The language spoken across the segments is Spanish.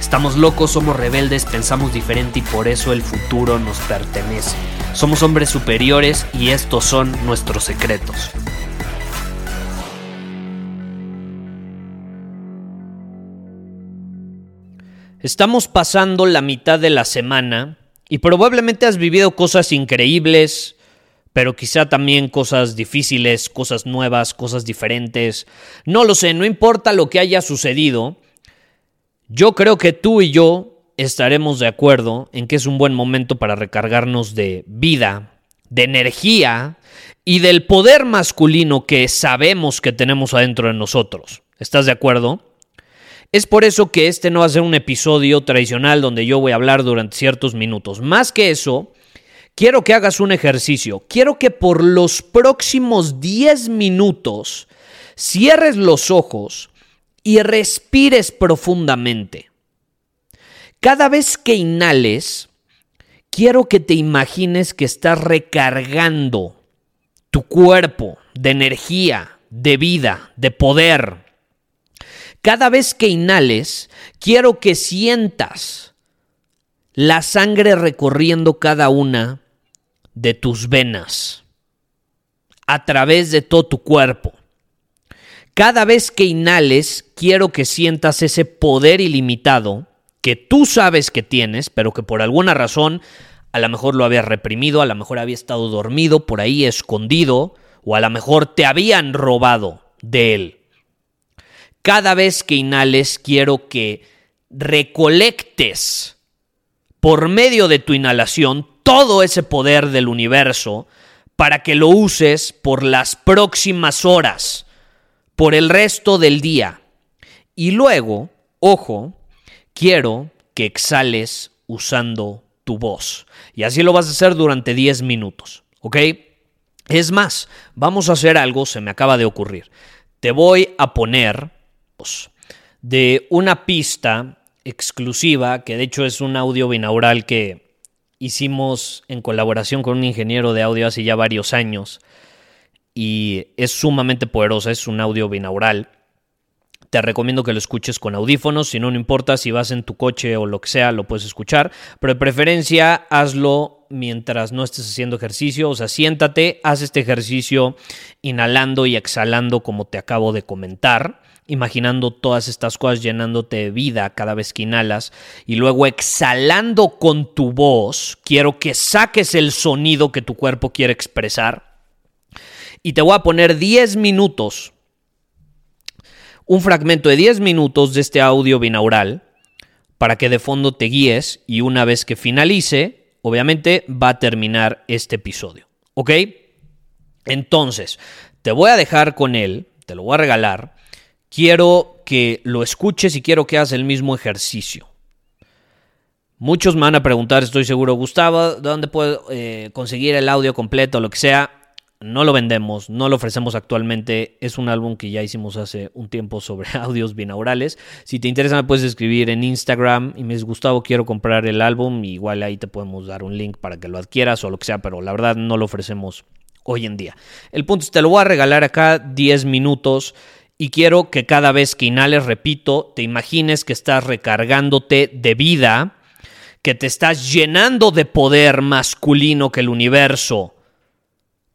Estamos locos, somos rebeldes, pensamos diferente y por eso el futuro nos pertenece. Somos hombres superiores y estos son nuestros secretos. Estamos pasando la mitad de la semana y probablemente has vivido cosas increíbles, pero quizá también cosas difíciles, cosas nuevas, cosas diferentes. No lo sé, no importa lo que haya sucedido. Yo creo que tú y yo estaremos de acuerdo en que es un buen momento para recargarnos de vida, de energía y del poder masculino que sabemos que tenemos adentro de nosotros. ¿Estás de acuerdo? Es por eso que este no va a ser un episodio tradicional donde yo voy a hablar durante ciertos minutos. Más que eso, quiero que hagas un ejercicio. Quiero que por los próximos 10 minutos cierres los ojos y respires profundamente. Cada vez que inhales, quiero que te imagines que estás recargando tu cuerpo de energía, de vida, de poder cada vez que inhales, quiero que sientas la sangre recorriendo cada una de tus venas a través de todo tu cuerpo. Cada vez que inhales, quiero que sientas ese poder ilimitado que tú sabes que tienes, pero que por alguna razón a lo mejor lo habías reprimido, a lo mejor había estado dormido por ahí escondido, o a lo mejor te habían robado de él. Cada vez que inhales quiero que recolectes por medio de tu inhalación todo ese poder del universo para que lo uses por las próximas horas, por el resto del día. Y luego, ojo, quiero que exhales usando tu voz. Y así lo vas a hacer durante 10 minutos, ¿ok? Es más, vamos a hacer algo, se me acaba de ocurrir. Te voy a poner de una pista exclusiva, que de hecho es un audio binaural que hicimos en colaboración con un ingeniero de audio hace ya varios años y es sumamente poderosa, es un audio binaural. Te recomiendo que lo escuches con audífonos, si no, no importa si vas en tu coche o lo que sea, lo puedes escuchar, pero de preferencia hazlo mientras no estés haciendo ejercicio, o sea, siéntate, haz este ejercicio inhalando y exhalando como te acabo de comentar imaginando todas estas cosas llenándote de vida cada vez que inhalas y luego exhalando con tu voz, quiero que saques el sonido que tu cuerpo quiere expresar. Y te voy a poner 10 minutos, un fragmento de 10 minutos de este audio binaural para que de fondo te guíes y una vez que finalice, obviamente va a terminar este episodio. ¿Ok? Entonces, te voy a dejar con él, te lo voy a regalar quiero que lo escuches y quiero que hagas el mismo ejercicio. Muchos me van a preguntar, estoy seguro, Gustavo, ¿dónde puedo eh, conseguir el audio completo o lo que sea? No lo vendemos, no lo ofrecemos actualmente. Es un álbum que ya hicimos hace un tiempo sobre audios binaurales. Si te interesa, me puedes escribir en Instagram y me dices, Gustavo, quiero comprar el álbum. igual ahí te podemos dar un link para que lo adquieras o lo que sea, pero la verdad no lo ofrecemos hoy en día. El punto es, te lo voy a regalar acá 10 minutos y quiero que cada vez que inhales, repito, te imagines que estás recargándote de vida, que te estás llenando de poder masculino que el universo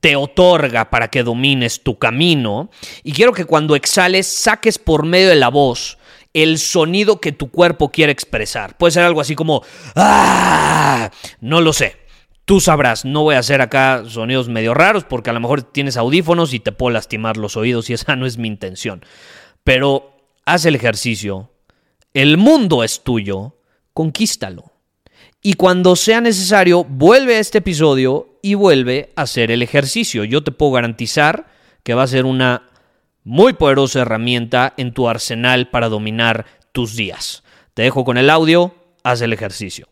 te otorga para que domines tu camino. Y quiero que cuando exhales saques por medio de la voz el sonido que tu cuerpo quiere expresar. Puede ser algo así como, ¡ah! No lo sé. Tú sabrás, no voy a hacer acá sonidos medio raros porque a lo mejor tienes audífonos y te puedo lastimar los oídos y esa no es mi intención. Pero haz el ejercicio. El mundo es tuyo, conquístalo. y cuando sea necesario, vuelve a este episodio y vuelve a hacer el ejercicio. Yo te puedo garantizar que va a ser una muy poderosa herramienta en tu arsenal para dominar tus días. Te dejo con el audio, haz el ejercicio.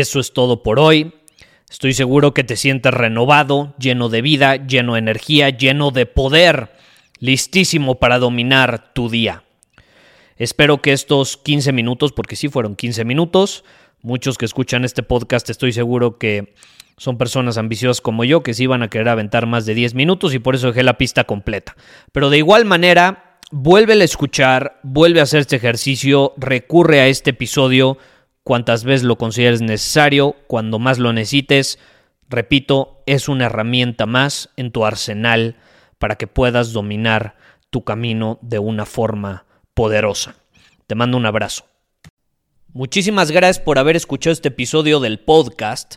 Eso es todo por hoy. Estoy seguro que te sientes renovado, lleno de vida, lleno de energía, lleno de poder, listísimo para dominar tu día. Espero que estos 15 minutos, porque sí fueron 15 minutos, muchos que escuchan este podcast estoy seguro que son personas ambiciosas como yo que sí van a querer aventar más de 10 minutos y por eso dejé la pista completa. Pero de igual manera, vuelve a escuchar, vuelve a hacer este ejercicio, recurre a este episodio cuantas veces lo consideres necesario, cuando más lo necesites. Repito, es una herramienta más en tu arsenal para que puedas dominar tu camino de una forma poderosa. Te mando un abrazo. Muchísimas gracias por haber escuchado este episodio del podcast.